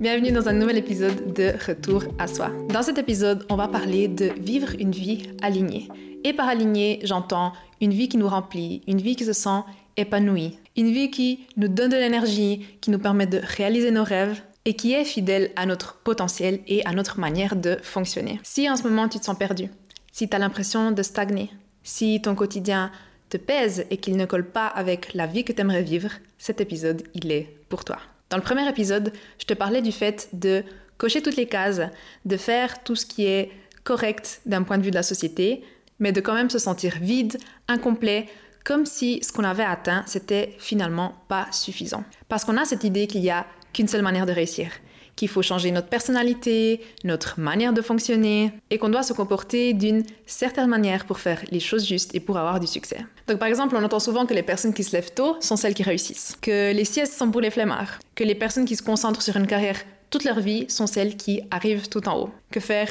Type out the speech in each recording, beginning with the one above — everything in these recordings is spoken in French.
Bienvenue dans un nouvel épisode de Retour à soi. Dans cet épisode, on va parler de vivre une vie alignée. Et par alignée, j'entends une vie qui nous remplit, une vie qui se sent épanouie, une vie qui nous donne de l'énergie, qui nous permet de réaliser nos rêves et qui est fidèle à notre potentiel et à notre manière de fonctionner. Si en ce moment tu te sens perdu, si tu as l'impression de stagner, si ton quotidien te pèse et qu'il ne colle pas avec la vie que tu aimerais vivre, cet épisode, il est pour toi. Dans le premier épisode, je te parlais du fait de cocher toutes les cases, de faire tout ce qui est correct d'un point de vue de la société, mais de quand même se sentir vide, incomplet, comme si ce qu'on avait atteint, c'était finalement pas suffisant. Parce qu'on a cette idée qu'il y a qu'une seule manière de réussir, qu'il faut changer notre personnalité, notre manière de fonctionner, et qu'on doit se comporter d'une certaine manière pour faire les choses justes et pour avoir du succès. Donc par exemple, on entend souvent que les personnes qui se lèvent tôt sont celles qui réussissent, que les siestes sont pour les flemmards, que les personnes qui se concentrent sur une carrière toute leur vie sont celles qui arrivent tout en haut, que faire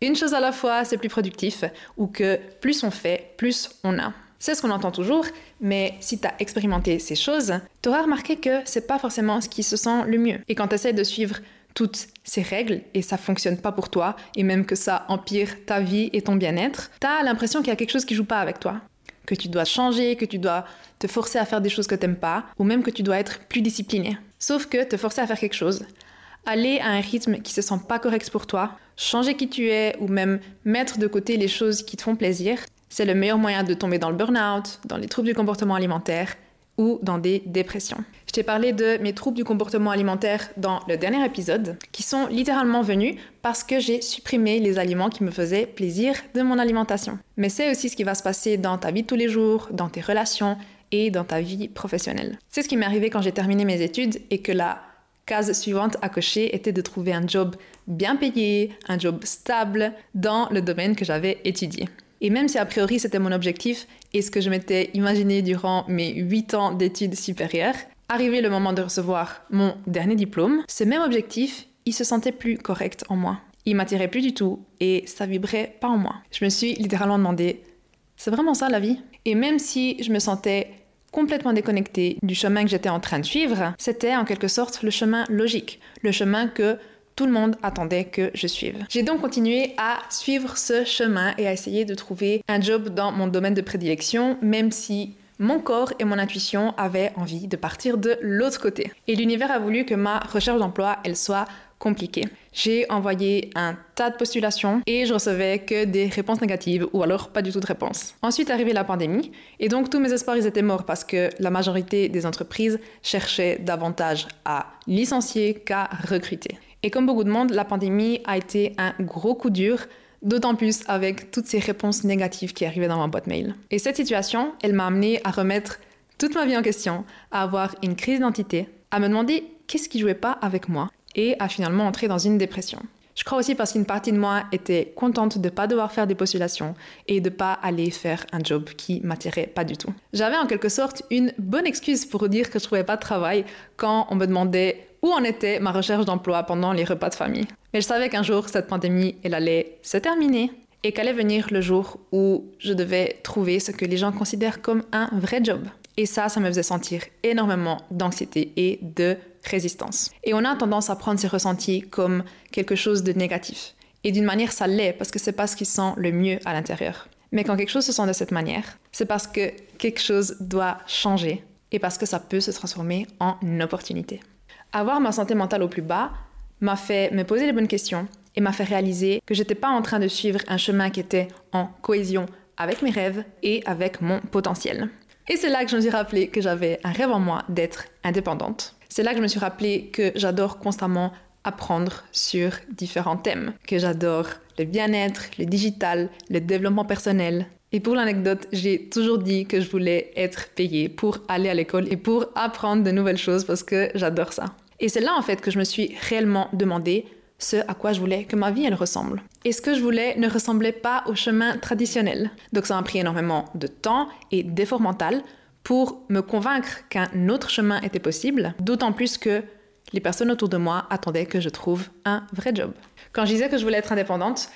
une chose à la fois, c'est plus productif, ou que plus on fait, plus on a. C'est ce qu'on entend toujours, mais si tu as expérimenté ces choses, tu auras remarqué que c'est pas forcément ce qui se sent le mieux. Et quand tu essaies de suivre toutes ces règles et ça fonctionne pas pour toi, et même que ça empire ta vie et ton bien-être, tu as l'impression qu'il y a quelque chose qui joue pas avec toi. Que tu dois changer, que tu dois te forcer à faire des choses que t'aimes pas, ou même que tu dois être plus discipliné. Sauf que te forcer à faire quelque chose, aller à un rythme qui se sent pas correct pour toi, changer qui tu es, ou même mettre de côté les choses qui te font plaisir, c'est le meilleur moyen de tomber dans le burn-out, dans les troubles du comportement alimentaire ou dans des dépressions. Je t'ai parlé de mes troubles du comportement alimentaire dans le dernier épisode, qui sont littéralement venus parce que j'ai supprimé les aliments qui me faisaient plaisir de mon alimentation. Mais c'est aussi ce qui va se passer dans ta vie de tous les jours, dans tes relations et dans ta vie professionnelle. C'est ce qui m'est arrivé quand j'ai terminé mes études et que la case suivante à cocher était de trouver un job bien payé, un job stable dans le domaine que j'avais étudié. Et même si a priori c'était mon objectif et ce que je m'étais imaginé durant mes 8 ans d'études supérieures, arrivé le moment de recevoir mon dernier diplôme, ce même objectif, il se sentait plus correct en moi. Il m'attirait plus du tout et ça vibrait pas en moi. Je me suis littéralement demandé, c'est vraiment ça la vie? Et même si je me sentais complètement déconnectée du chemin que j'étais en train de suivre, c'était en quelque sorte le chemin logique, le chemin que tout le monde attendait que je suive. J'ai donc continué à suivre ce chemin et à essayer de trouver un job dans mon domaine de prédilection, même si mon corps et mon intuition avaient envie de partir de l'autre côté. Et l'univers a voulu que ma recherche d'emploi, elle soit compliquée. J'ai envoyé un tas de postulations et je recevais que des réponses négatives ou alors pas du tout de réponses. Ensuite arrivée la pandémie et donc tous mes espoirs ils étaient morts parce que la majorité des entreprises cherchaient davantage à licencier qu'à recruter. Et comme beaucoup de monde, la pandémie a été un gros coup dur, d'autant plus avec toutes ces réponses négatives qui arrivaient dans ma boîte mail. Et cette situation, elle m'a amené à remettre toute ma vie en question, à avoir une crise d'identité, à me demander qu'est-ce qui jouait pas avec moi et à finalement entrer dans une dépression. Je crois aussi parce qu'une partie de moi était contente de ne pas devoir faire des postulations et de ne pas aller faire un job qui m'attirait pas du tout. J'avais en quelque sorte une bonne excuse pour dire que je trouvais pas de travail quand on me demandait où en était ma recherche d'emploi pendant les repas de famille. Mais je savais qu'un jour, cette pandémie, elle allait se terminer et qu'allait venir le jour où je devais trouver ce que les gens considèrent comme un vrai job. Et ça, ça me faisait sentir énormément d'anxiété et de résistance. Et on a tendance à prendre ces ressentis comme quelque chose de négatif. Et d'une manière, ça l'est parce que c'est pas ce qui sent le mieux à l'intérieur. Mais quand quelque chose se sent de cette manière, c'est parce que quelque chose doit changer et parce que ça peut se transformer en opportunité. Avoir ma santé mentale au plus bas m'a fait me poser les bonnes questions et m'a fait réaliser que j'étais pas en train de suivre un chemin qui était en cohésion avec mes rêves et avec mon potentiel. Et c'est là que je me suis rappelé que j'avais un rêve en moi d'être indépendante. C'est là que je me suis rappelé que j'adore constamment apprendre sur différents thèmes, que j'adore le bien-être, le digital, le développement personnel. Et pour l'anecdote, j'ai toujours dit que je voulais être payée pour aller à l'école et pour apprendre de nouvelles choses parce que j'adore ça. Et c'est là en fait que je me suis réellement demandé ce à quoi je voulais que ma vie elle ressemble. Et ce que je voulais ne ressemblait pas au chemin traditionnel? Donc ça m'a pris énormément de temps et d'effort mental pour me convaincre qu'un autre chemin était possible, d'autant plus que les personnes autour de moi attendaient que je trouve un vrai job. Quand je disais que je voulais être indépendante,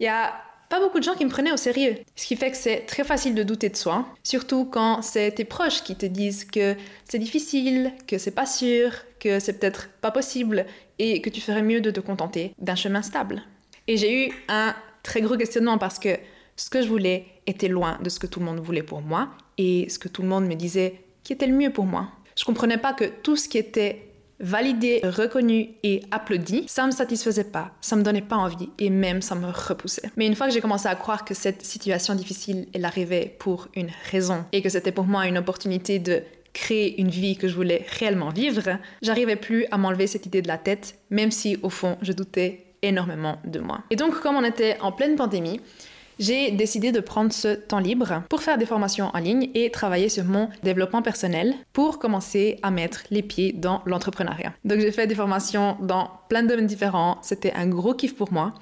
il y a pas beaucoup de gens qui me prenaient au sérieux. Ce qui fait que c'est très facile de douter de soi, surtout quand c'est tes proches qui te disent que c'est difficile, que c'est pas sûr, que c'est peut-être pas possible et que tu ferais mieux de te contenter d'un chemin stable. Et j'ai eu un très gros questionnement parce que ce que je voulais était loin de ce que tout le monde voulait pour moi et ce que tout le monde me disait qui était le mieux pour moi. Je comprenais pas que tout ce qui était validé, reconnu et applaudi, ça me satisfaisait pas, ça me donnait pas envie et même ça me repoussait. Mais une fois que j'ai commencé à croire que cette situation difficile, elle arrivait pour une raison et que c'était pour moi une opportunité de créer une vie que je voulais réellement vivre, j'arrivais plus à m'enlever cette idée de la tête, même si au fond je doutais énormément de moi. Et donc comme on était en pleine pandémie, j'ai décidé de prendre ce temps libre pour faire des formations en ligne et travailler sur mon développement personnel pour commencer à mettre les pieds dans l'entrepreneuriat. Donc j'ai fait des formations dans plein de domaines différents, c'était un gros kiff pour moi.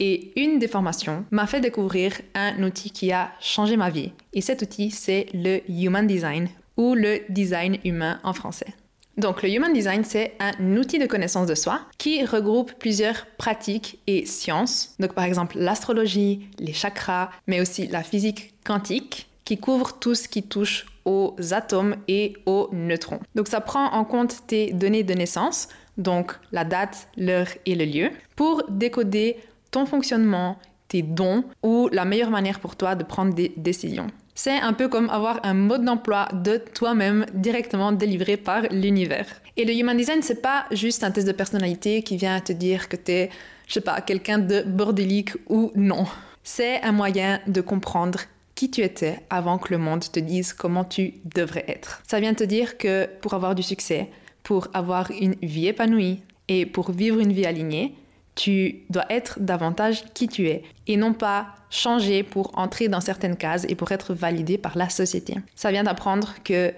Et une des formations m'a fait découvrir un outil qui a changé ma vie. Et cet outil, c'est le Human Design ou le design humain en français. Donc le Human Design, c'est un outil de connaissance de soi qui regroupe plusieurs pratiques et sciences. Donc par exemple l'astrologie, les chakras, mais aussi la physique quantique qui couvre tout ce qui touche aux atomes et aux neutrons. Donc ça prend en compte tes données de naissance, donc la date, l'heure et le lieu, pour décoder ton fonctionnement, tes dons ou la meilleure manière pour toi de prendre des décisions. C'est un peu comme avoir un mode d'emploi de toi-même directement délivré par l'univers. Et le Human Design, c'est pas juste un test de personnalité qui vient te dire que t'es, je sais pas, quelqu'un de bordélique ou non. C'est un moyen de comprendre qui tu étais avant que le monde te dise comment tu devrais être. Ça vient te dire que pour avoir du succès, pour avoir une vie épanouie et pour vivre une vie alignée, tu dois être davantage qui tu es et non pas changer pour entrer dans certaines cases et pour être validé par la société. Ça vient d'apprendre que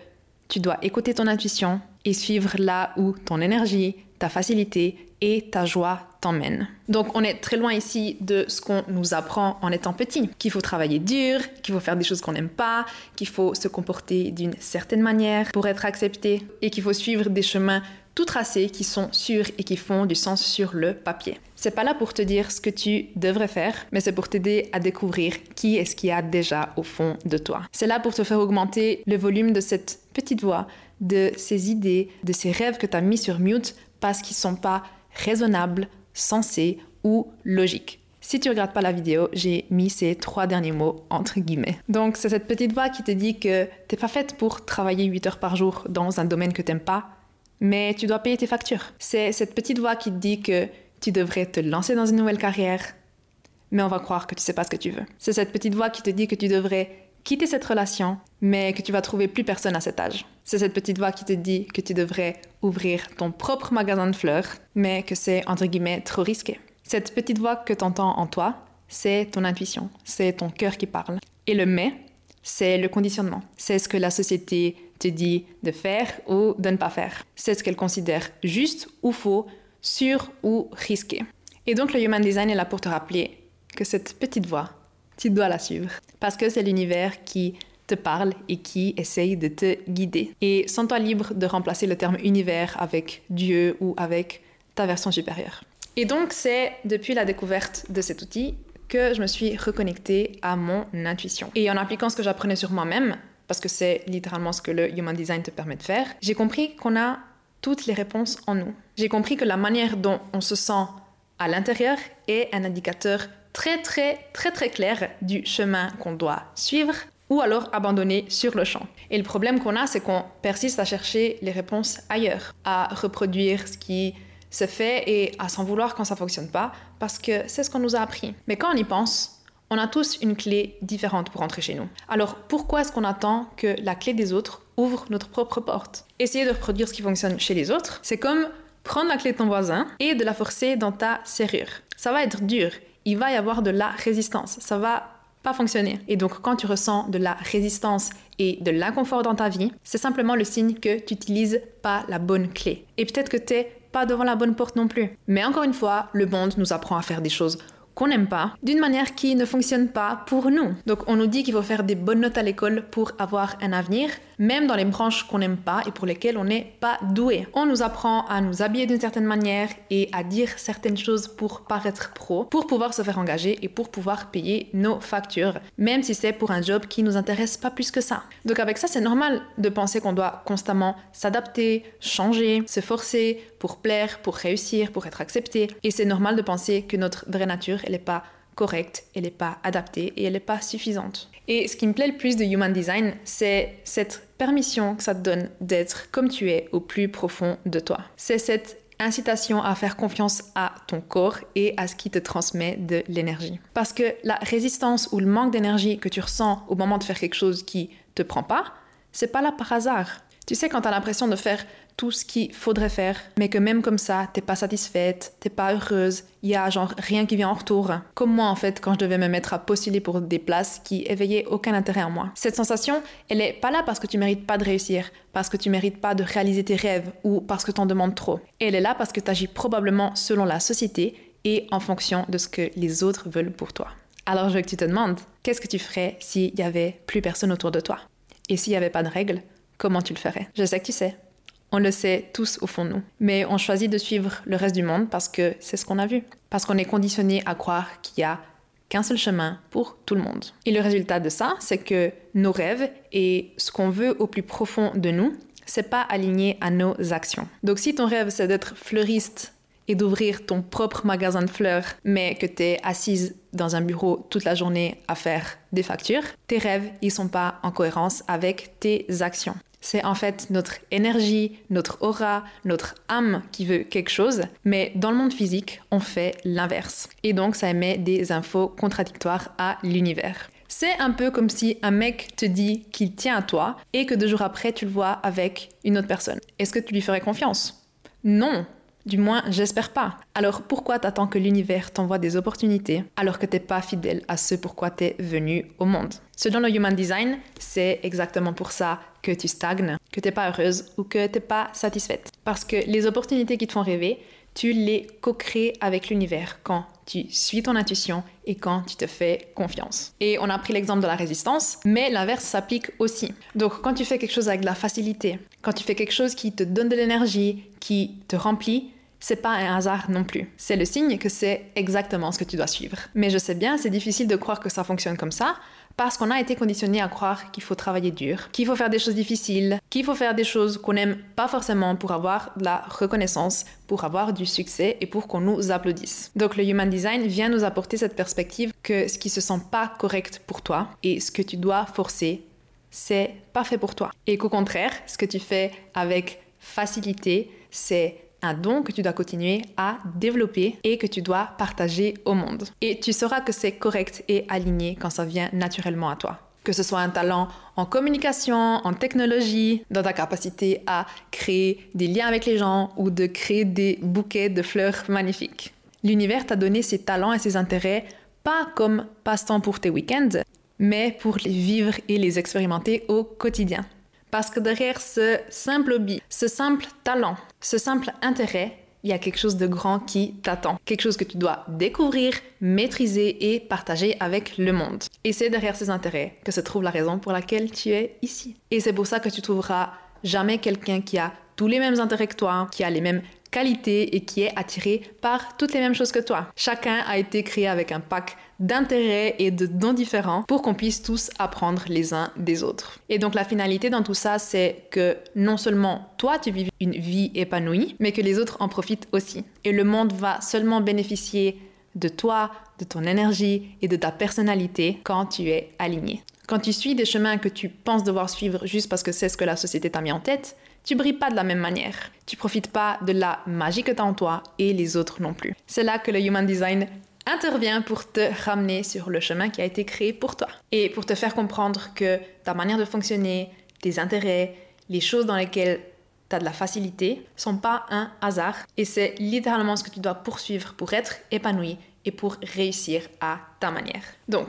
tu dois écouter ton intuition et suivre là où ton énergie, ta facilité et ta joie t'emmènent. Donc on est très loin ici de ce qu'on nous apprend en étant petit, qu'il faut travailler dur, qu'il faut faire des choses qu'on n'aime pas, qu'il faut se comporter d'une certaine manière pour être accepté et qu'il faut suivre des chemins tout tracés qui sont sûrs et qui font du sens sur le papier. C'est pas là pour te dire ce que tu devrais faire, mais c'est pour t'aider à découvrir qui est-ce qu'il y a déjà au fond de toi. C'est là pour te faire augmenter le volume de cette petite voix, de ces idées, de ces rêves que tu as mis sur mute parce qu'ils sont pas raisonnables, sensés ou logiques. Si tu regardes pas la vidéo, j'ai mis ces trois derniers mots entre guillemets. Donc c'est cette petite voix qui te dit que t'es pas faite pour travailler 8 heures par jour dans un domaine que t'aimes pas, mais tu dois payer tes factures. C'est cette petite voix qui te dit que tu devrais te lancer dans une nouvelle carrière, mais on va croire que tu sais pas ce que tu veux. C'est cette petite voix qui te dit que tu devrais quitter cette relation, mais que tu vas trouver plus personne à cet âge. C'est cette petite voix qui te dit que tu devrais ouvrir ton propre magasin de fleurs, mais que c'est entre guillemets trop risqué. Cette petite voix que tu entends en toi, c'est ton intuition, c'est ton cœur qui parle. Et le mais, c'est le conditionnement. C'est ce que la société te dit de faire ou de ne pas faire. C'est ce qu'elle considère juste ou faux, sûr ou risqué. Et donc le Human Design est là pour te rappeler que cette petite voix, tu dois la suivre. Parce que c'est l'univers qui te parle et qui essaye de te guider. Et sens-toi libre de remplacer le terme univers avec Dieu ou avec ta version supérieure. Et donc c'est depuis la découverte de cet outil que je me suis reconnectée à mon intuition. Et en appliquant ce que j'apprenais sur moi-même, parce que c'est littéralement ce que le Human Design te permet de faire, j'ai compris qu'on a toutes les réponses en nous. J'ai compris que la manière dont on se sent à l'intérieur est un indicateur très très très très clair du chemin qu'on doit suivre ou alors abandonner sur le champ. Et le problème qu'on a, c'est qu'on persiste à chercher les réponses ailleurs, à reproduire ce qui se fait et à s'en vouloir quand ça fonctionne pas, parce que c'est ce qu'on nous a appris. Mais quand on y pense, on a tous une clé différente pour entrer chez nous. Alors pourquoi est-ce qu'on attend que la clé des autres ouvre notre propre porte? Essayer de reproduire ce qui fonctionne chez les autres, c'est comme prendre la clé de ton voisin et de la forcer dans ta serrure. Ça va être dur, il va y avoir de la résistance, ça va pas fonctionner. Et donc quand tu ressens de la résistance et de l'inconfort dans ta vie, c'est simplement le signe que tu n'utilises pas la bonne clé. Et peut-être que tu n'es pas devant la bonne porte non plus. Mais encore une fois, le monde nous apprend à faire des choses n'aime pas, d'une manière qui ne fonctionne pas pour nous. Donc on nous dit qu'il faut faire des bonnes notes à l'école pour avoir un avenir, même dans les branches qu'on n'aime pas et pour lesquelles on n'est pas doué. On nous apprend à nous habiller d'une certaine manière et à dire certaines choses pour paraître pro, pour pouvoir se faire engager et pour pouvoir payer nos factures, même si c'est pour un job qui nous intéresse pas plus que ça. Donc avec ça, c'est normal de penser qu'on doit constamment s'adapter, changer, se forcer pour plaire, pour réussir, pour être accepté. Et c'est normal de penser que notre vraie nature, elle n'est pas correcte, elle n'est pas adaptée et elle n'est pas suffisante. Et ce qui me plaît le plus de Human Design, c'est cette permission que ça te donne d'être comme tu es au plus profond de toi. C'est cette incitation à faire confiance à ton corps et à ce qui te transmet de l'énergie. Parce que la résistance ou le manque d'énergie que tu ressens au moment de faire quelque chose qui te prend pas, c'est pas là par hasard. Tu sais, quand tu as l'impression de faire tout ce qu'il faudrait faire, mais que même comme ça, t'es pas satisfaite, t'es pas heureuse, il y a genre rien qui vient en retour. Comme moi en fait, quand je devais me mettre à postuler pour des places qui éveillaient aucun intérêt en moi. Cette sensation, elle est pas là parce que tu mérites pas de réussir, parce que tu mérites pas de réaliser tes rêves ou parce que t'en demandes trop. elle est là parce que tu agis probablement selon la société et en fonction de ce que les autres veulent pour toi. Alors je veux que tu te demandes, qu'est-ce que tu ferais s'il y avait plus personne autour de toi? Et s'il y avait pas de règles? Comment tu le ferais Je sais que tu sais. On le sait tous au fond de nous. Mais on choisit de suivre le reste du monde parce que c'est ce qu'on a vu. Parce qu'on est conditionné à croire qu'il y a qu'un seul chemin pour tout le monde. Et le résultat de ça, c'est que nos rêves et ce qu'on veut au plus profond de nous, c'est pas aligné à nos actions. Donc si ton rêve c'est d'être fleuriste et d'ouvrir ton propre magasin de fleurs, mais que tu es assise dans un bureau toute la journée à faire des factures, tes rêves, ils sont pas en cohérence avec tes actions. C'est en fait notre énergie, notre aura, notre âme qui veut quelque chose, mais dans le monde physique, on fait l'inverse. Et donc ça émet des infos contradictoires à l'univers. C'est un peu comme si un mec te dit qu'il tient à toi et que deux jours après tu le vois avec une autre personne. Est-ce que tu lui ferais confiance? Non, du moins, j'espère pas. Alors pourquoi t'attends que l'univers t'envoie des opportunités alors que t'es pas fidèle à ce pourquoi t'es venu au monde? Selon le Human Design, c'est exactement pour ça que tu stagnes, que t'es pas heureuse ou que t'es pas satisfaite. Parce que les opportunités qui te font rêver, tu les co-crées avec l'univers quand tu suis ton intuition et quand tu te fais confiance. Et on a pris l'exemple de la résistance, mais l'inverse s'applique aussi. Donc quand tu fais quelque chose avec de la facilité, quand tu fais quelque chose qui te donne de l'énergie, qui te remplit, c'est pas un hasard non plus. C'est le signe que c'est exactement ce que tu dois suivre. Mais je sais bien, c'est difficile de croire que ça fonctionne comme ça, parce qu'on a été conditionné à croire qu'il faut travailler dur, qu'il faut faire des choses difficiles, qu'il faut faire des choses qu'on n'aime pas forcément pour avoir de la reconnaissance, pour avoir du succès et pour qu'on nous applaudisse. Donc le Human Design vient nous apporter cette perspective que ce qui se sent pas correct pour toi et ce que tu dois forcer, c'est pas fait pour toi. Et qu'au contraire, ce que tu fais avec facilité, c'est un don que tu dois continuer à développer et que tu dois partager au monde. Et tu sauras que c'est correct et aligné quand ça vient naturellement à toi. Que ce soit un talent en communication, en technologie, dans ta capacité à créer des liens avec les gens ou de créer des bouquets de fleurs magnifiques. L'univers t'a donné ses talents et ses intérêts pas comme passe-temps pour tes week-ends, mais pour les vivre et les expérimenter au quotidien. Parce que derrière ce simple hobby, ce simple talent, ce simple intérêt, il y a quelque chose de grand qui t'attend. Quelque chose que tu dois découvrir, maîtriser et partager avec le monde. Et c'est derrière ces intérêts que se trouve la raison pour laquelle tu es ici. Et c'est pour ça que tu trouveras jamais quelqu'un qui a tous les mêmes intérêts que toi, qui a les mêmes qualité et qui est attiré par toutes les mêmes choses que toi. Chacun a été créé avec un pack d'intérêts et de dons différents pour qu'on puisse tous apprendre les uns des autres. Et donc la finalité dans tout ça, c'est que non seulement toi tu vis une vie épanouie, mais que les autres en profitent aussi. Et le monde va seulement bénéficier de toi, de ton énergie et de ta personnalité quand tu es aligné. Quand tu suis des chemins que tu penses devoir suivre juste parce que c'est ce que la société t'a mis en tête, tu brilles pas de la même manière. Tu profites pas de la magie que tu as en toi et les autres non plus. C'est là que le Human Design intervient pour te ramener sur le chemin qui a été créé pour toi et pour te faire comprendre que ta manière de fonctionner, tes intérêts, les choses dans lesquelles tu as de la facilité sont pas un hasard et c'est littéralement ce que tu dois poursuivre pour être épanoui et pour réussir à ta manière. Donc,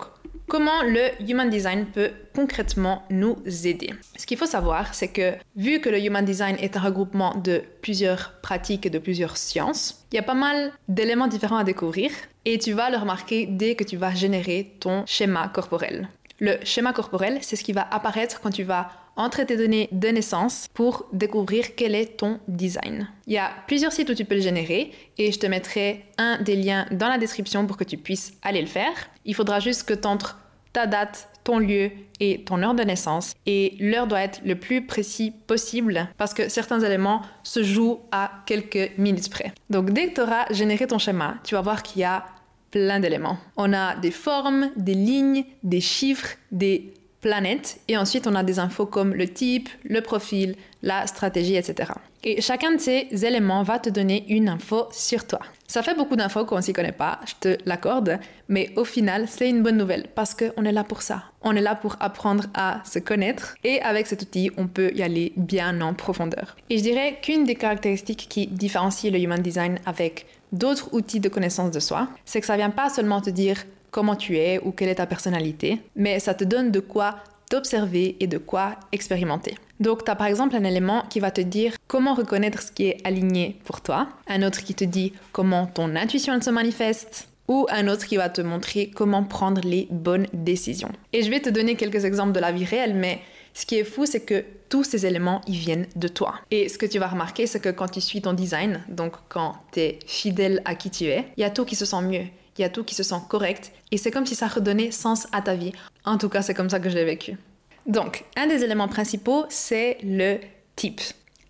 comment le Human Design peut concrètement nous aider. Ce qu'il faut savoir, c'est que vu que le Human Design est un regroupement de plusieurs pratiques et de plusieurs sciences, il y a pas mal d'éléments différents à découvrir et tu vas le remarquer dès que tu vas générer ton schéma corporel. Le schéma corporel, c'est ce qui va apparaître quand tu vas entrer tes données de naissance pour découvrir quel est ton design. Il y a plusieurs sites où tu peux le générer et je te mettrai un des liens dans la description pour que tu puisses aller le faire. Il faudra juste que tu entres ta date, ton lieu et ton heure de naissance. Et l'heure doit être le plus précis possible parce que certains éléments se jouent à quelques minutes près. Donc dès que tu auras généré ton schéma, tu vas voir qu'il y a plein d'éléments. On a des formes, des lignes, des chiffres, des planètes et ensuite on a des infos comme le type, le profil, la stratégie, etc. Et chacun de ces éléments va te donner une info sur toi. Ça fait beaucoup d'infos qu'on s'y connaît pas, je te l'accorde, mais au final, c'est une bonne nouvelle parce qu'on est là pour ça. On est là pour apprendre à se connaître et avec cet outil, on peut y aller bien en profondeur. Et je dirais qu'une des caractéristiques qui différencie le Human Design avec d'autres outils de connaissance de soi, c'est que ça vient pas seulement te dire comment tu es ou quelle est ta personnalité, mais ça te donne de quoi t'observer et de quoi expérimenter. Donc, tu as par exemple un élément qui va te dire comment reconnaître ce qui est aligné pour toi, un autre qui te dit comment ton intuition se manifeste, ou un autre qui va te montrer comment prendre les bonnes décisions. Et je vais te donner quelques exemples de la vie réelle, mais ce qui est fou, c'est que tous ces éléments, ils viennent de toi. Et ce que tu vas remarquer, c'est que quand tu suis ton design, donc quand tu es fidèle à qui tu es, il y a tout qui se sent mieux, il y a tout qui se sent correct, et c'est comme si ça redonnait sens à ta vie. En tout cas, c'est comme ça que je l'ai vécu. Donc, un des éléments principaux, c'est le type.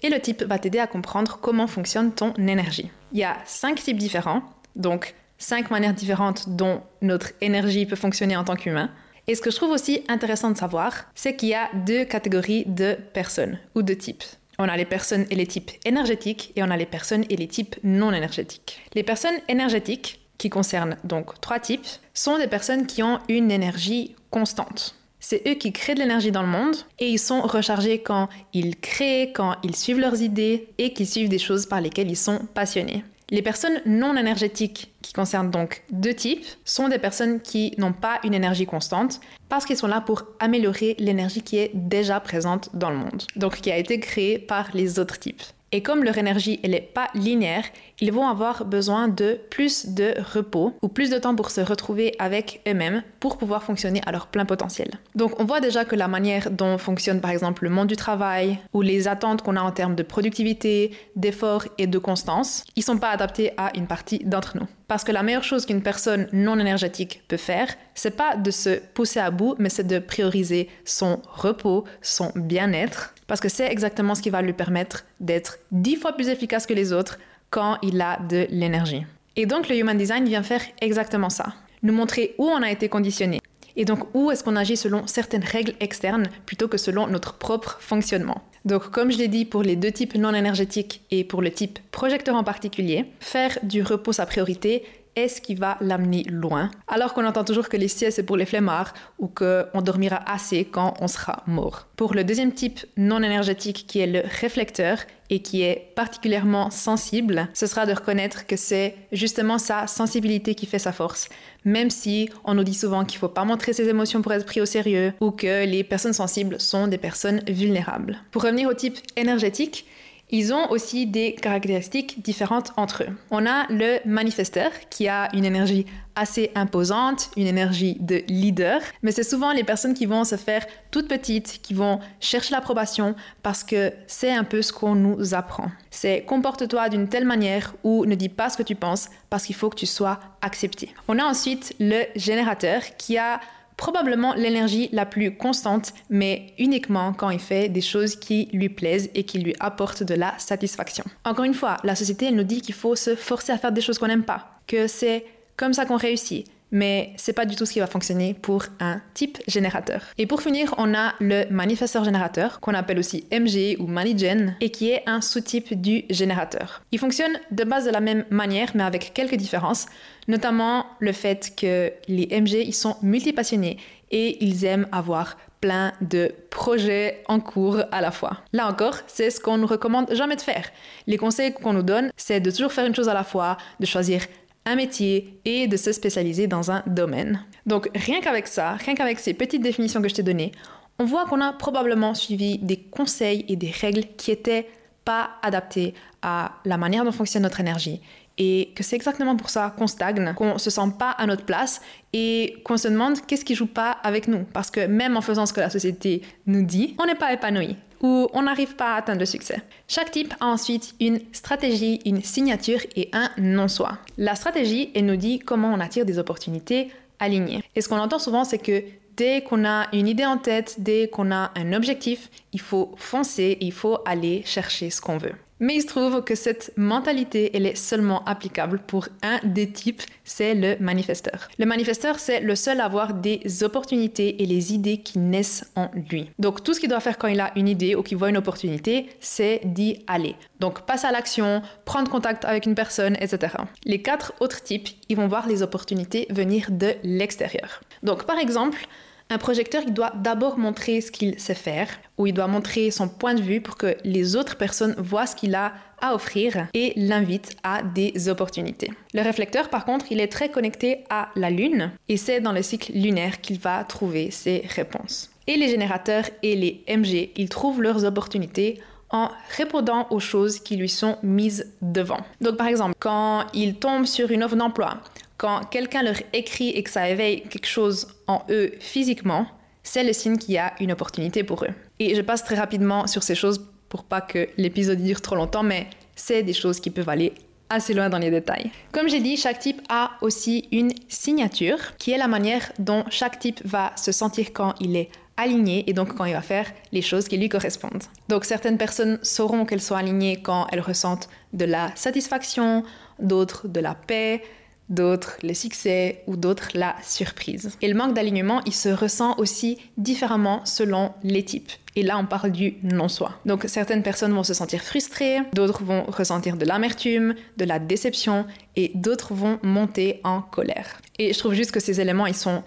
Et le type va t'aider à comprendre comment fonctionne ton énergie. Il y a cinq types différents, donc cinq manières différentes dont notre énergie peut fonctionner en tant qu'humain. Et ce que je trouve aussi intéressant de savoir, c'est qu'il y a deux catégories de personnes ou de types. On a les personnes et les types énergétiques et on a les personnes et les types non énergétiques. Les personnes énergétiques, qui concernent donc trois types, sont des personnes qui ont une énergie constante. C'est eux qui créent de l'énergie dans le monde et ils sont rechargés quand ils créent, quand ils suivent leurs idées et qui suivent des choses par lesquelles ils sont passionnés. Les personnes non énergétiques, qui concernent donc deux types, sont des personnes qui n'ont pas une énergie constante parce qu'ils sont là pour améliorer l'énergie qui est déjà présente dans le monde, donc qui a été créée par les autres types. Et comme leur énergie, elle n'est pas linéaire, ils vont avoir besoin de plus de repos ou plus de temps pour se retrouver avec eux-mêmes pour pouvoir fonctionner à leur plein potentiel. Donc on voit déjà que la manière dont fonctionne par exemple le monde du travail ou les attentes qu'on a en termes de productivité, d'effort et de constance, ils sont pas adaptés à une partie d'entre nous. Parce que la meilleure chose qu'une personne non énergétique peut faire, c'est pas de se pousser à bout, mais c'est de prioriser son repos, son bien-être, parce que c'est exactement ce qui va lui permettre d'être dix fois plus efficace que les autres quand il a de l'énergie. Et donc le Human Design vient faire exactement ça, nous montrer où on a été conditionné. Et donc où est-ce qu'on agit selon certaines règles externes plutôt que selon notre propre fonctionnement. Donc comme je l'ai dit pour les deux types non énergétiques et pour le type projecteur en particulier, faire du repos sa priorité est ce qui va l'amener loin, alors qu'on entend toujours que les siestes c'est pour les flemmards ou qu'on dormira assez quand on sera mort. Pour le deuxième type non énergétique qui est le réflecteur et qui est particulièrement sensible, ce sera de reconnaître que c'est justement sa sensibilité qui fait sa force. Même si on nous dit souvent qu'il ne faut pas montrer ses émotions pour être pris au sérieux ou que les personnes sensibles sont des personnes vulnérables. Pour revenir au type énergétique, ils ont aussi des caractéristiques différentes entre eux. On a le manifesteur qui a une énergie assez imposante, une énergie de leader, mais c'est souvent les personnes qui vont se faire toutes petites, qui vont chercher l'approbation parce que c'est un peu ce qu'on nous apprend. C'est comporte-toi d'une telle manière ou ne dis pas ce que tu penses parce qu'il faut que tu sois accepté. On a ensuite le générateur qui a probablement l'énergie la plus constante, mais uniquement quand il fait des choses qui lui plaisent et qui lui apportent de la satisfaction. Encore une fois, la société, nous dit qu'il faut se forcer à faire des choses qu'on n'aime pas, que c'est comme ça qu'on réussit, mais c'est pas du tout ce qui va fonctionner pour un type générateur. Et pour finir, on a le manifesteur générateur, qu'on appelle aussi MG ou Manigen, et qui est un sous-type du générateur. Il fonctionne de base de la même manière, mais avec quelques différences, notamment le fait que les MG, ils sont multipassionnés et ils aiment avoir plein de projets en cours à la fois. Là encore, c'est ce qu'on nous recommande jamais de faire. Les conseils qu'on nous donne, c'est de toujours faire une chose à la fois, de choisir un métier et de se spécialiser dans un domaine. Donc rien qu'avec ça, rien qu'avec ces petites définitions que je t'ai données, on voit qu'on a probablement suivi des conseils et des règles qui étaient pas adaptées à la manière dont fonctionne notre énergie et que c'est exactement pour ça qu'on stagne, qu'on se sent pas à notre place et qu'on se demande qu'est-ce qui joue pas avec nous. Parce que même en faisant ce que la société nous dit, on n'est pas épanoui ou on n'arrive pas à atteindre le succès. Chaque type a ensuite une stratégie, une signature et un non-soi. La stratégie, elle nous dit comment on attire des opportunités alignées. Et ce qu'on entend souvent, c'est que dès qu'on a une idée en tête, dès qu'on a un objectif, il faut foncer, il faut aller chercher ce qu'on veut. Mais il se trouve que cette mentalité, elle est seulement applicable pour un des types, c'est le manifesteur. Le manifesteur, c'est le seul à avoir des opportunités et les idées qui naissent en lui. Donc tout ce qu'il doit faire quand il a une idée ou qu'il voit une opportunité, c'est d'y aller. Donc passe à l'action, prendre contact avec une personne, etc. Les quatre autres types, ils vont voir les opportunités venir de l'extérieur. Donc par exemple, un projecteur, il doit d'abord montrer ce qu'il sait faire, ou il doit montrer son point de vue pour que les autres personnes voient ce qu'il a à offrir et l'invitent à des opportunités. Le réflecteur, par contre, il est très connecté à la Lune, et c'est dans le cycle lunaire qu'il va trouver ses réponses. Et les générateurs et les MG, ils trouvent leurs opportunités en répondant aux choses qui lui sont mises devant. Donc par exemple, quand ils tombent sur une offre d'emploi, quand quelqu'un leur écrit et que ça éveille quelque chose en eux physiquement, c'est le signe qu'il y a une opportunité pour eux. Et je passe très rapidement sur ces choses pour pas que l'épisode dure trop longtemps, mais c'est des choses qui peuvent aller assez loin dans les détails. Comme j'ai dit, chaque type a aussi une signature, qui est la manière dont chaque type va se sentir quand il est aligné et donc quand il va faire les choses qui lui correspondent. Donc certaines personnes sauront qu'elles sont alignées quand elles ressentent de la satisfaction, d'autres de la paix, d'autres le succès ou d'autres la surprise. Et le manque d'alignement, il se ressent aussi différemment selon les types. Et là, on parle du non-soi. Donc, certaines personnes vont se sentir frustrées, d'autres vont ressentir de l'amertume, de la déception, et d'autres vont monter en colère. Et je trouve juste que ces éléments, ils sont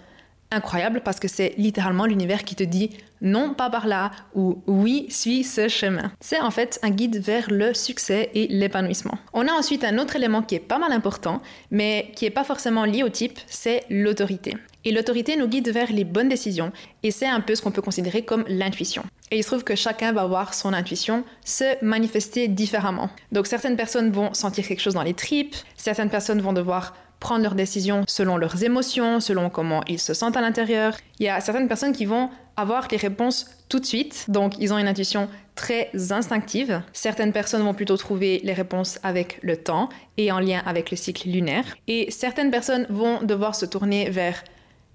incroyables parce que c'est littéralement l'univers qui te dit non, pas par là, ou oui, suis ce chemin. C'est en fait un guide vers le succès et l'épanouissement. On a ensuite un autre élément qui est pas mal important, mais qui n'est pas forcément lié au type, c'est l'autorité. Et l'autorité nous guide vers les bonnes décisions, et c'est un peu ce qu'on peut considérer comme l'intuition. Et il se trouve que chacun va voir son intuition se manifester différemment. Donc certaines personnes vont sentir quelque chose dans les tripes, certaines personnes vont devoir prendre leurs décisions selon leurs émotions, selon comment ils se sentent à l'intérieur. Il y a certaines personnes qui vont avoir les réponses tout de suite, donc ils ont une intuition très instinctive. Certaines personnes vont plutôt trouver les réponses avec le temps et en lien avec le cycle lunaire. Et certaines personnes vont devoir se tourner vers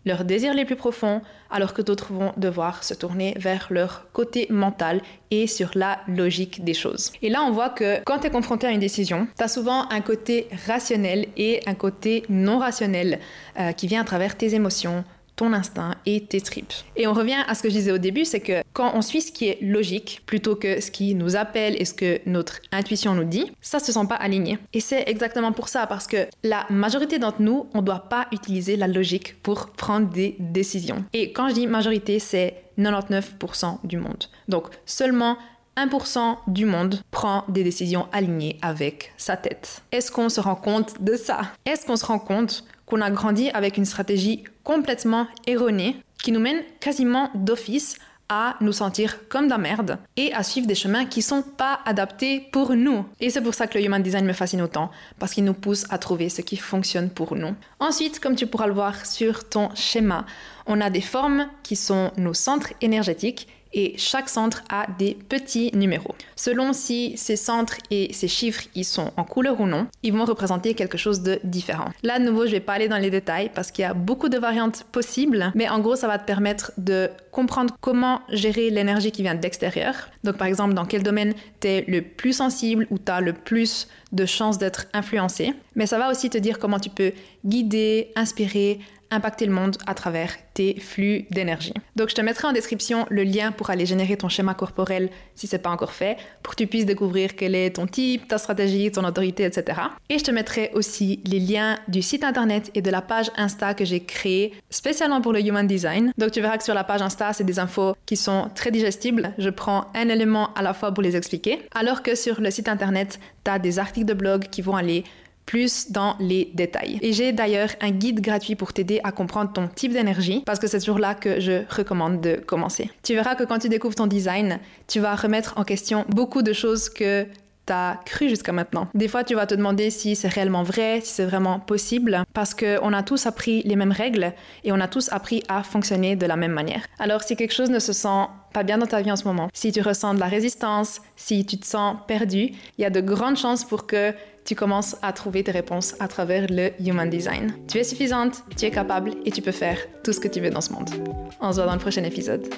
leurs désirs les plus profonds, alors que d'autres vont devoir se tourner vers leur côté mental et sur la logique des choses. Et là, on voit que quand tu es confronté à une décision, tu as souvent un côté rationnel et un côté non rationnel euh, qui vient à travers tes émotions, ton instinct et tes tripes. Et on revient à ce que je disais au début, c'est que quand on suit ce qui est logique plutôt que ce qui nous appelle et ce que notre intuition nous dit, ça se sent pas aligné. Et c'est exactement pour ça, parce que la majorité d'entre nous, on doit pas utiliser la logique pour prendre des décisions. Et quand je dis majorité, c'est 99% du monde. Donc seulement 1% du monde prend des décisions alignées avec sa tête. Est-ce qu'on se rend compte de ça? Est-ce qu'on se rend compte qu'on a grandi avec une stratégie complètement erronée qui nous mène quasiment d'office à nous sentir comme de la merde et à suivre des chemins qui sont pas adaptés pour nous. Et c'est pour ça que le human design me fascine autant, parce qu'il nous pousse à trouver ce qui fonctionne pour nous. Ensuite, comme tu pourras le voir sur ton schéma, on a des formes qui sont nos centres énergétiques et chaque centre a des petits numéros. Selon si ces centres et ces chiffres ils sont en couleur ou non, ils vont représenter quelque chose de différent. Là, de nouveau, je vais pas aller dans les détails parce qu'il y a beaucoup de variantes possibles, mais en gros, ça va te permettre de comprendre comment gérer l'énergie qui vient de l'extérieur. Donc, par exemple, dans quel domaine tu es le plus sensible ou tu as le plus de chances d'être influencé. Mais ça va aussi te dire comment tu peux guider, inspirer, impacter le monde à travers tes flux d'énergie. Donc je te mettrai en description le lien pour aller générer ton schéma corporel si c'est pas encore fait, pour que tu puisses découvrir quel est ton type, ta stratégie, ton autorité, etc. Et je te mettrai aussi les liens du site internet et de la page Insta que j'ai créée spécialement pour le Human Design. Donc tu verras que sur la page Insta, c'est des infos qui sont très digestibles. Je prends un élément à la fois pour les expliquer, alors que sur le site internet, tu as des articles de blog qui vont aller plus dans les détails. Et j'ai d'ailleurs un guide gratuit pour t'aider à comprendre ton type d'énergie, parce que c'est toujours là que je recommande de commencer. Tu verras que quand tu découvres ton design, tu vas remettre en question beaucoup de choses que cru jusqu'à maintenant. Des fois, tu vas te demander si c'est réellement vrai, si c'est vraiment possible, parce qu'on a tous appris les mêmes règles et on a tous appris à fonctionner de la même manière. Alors, si quelque chose ne se sent pas bien dans ta vie en ce moment, si tu ressens de la résistance, si tu te sens perdu, il y a de grandes chances pour que tu commences à trouver tes réponses à travers le Human Design. Tu es suffisante, tu es capable et tu peux faire tout ce que tu veux dans ce monde. On se voit dans le prochain épisode.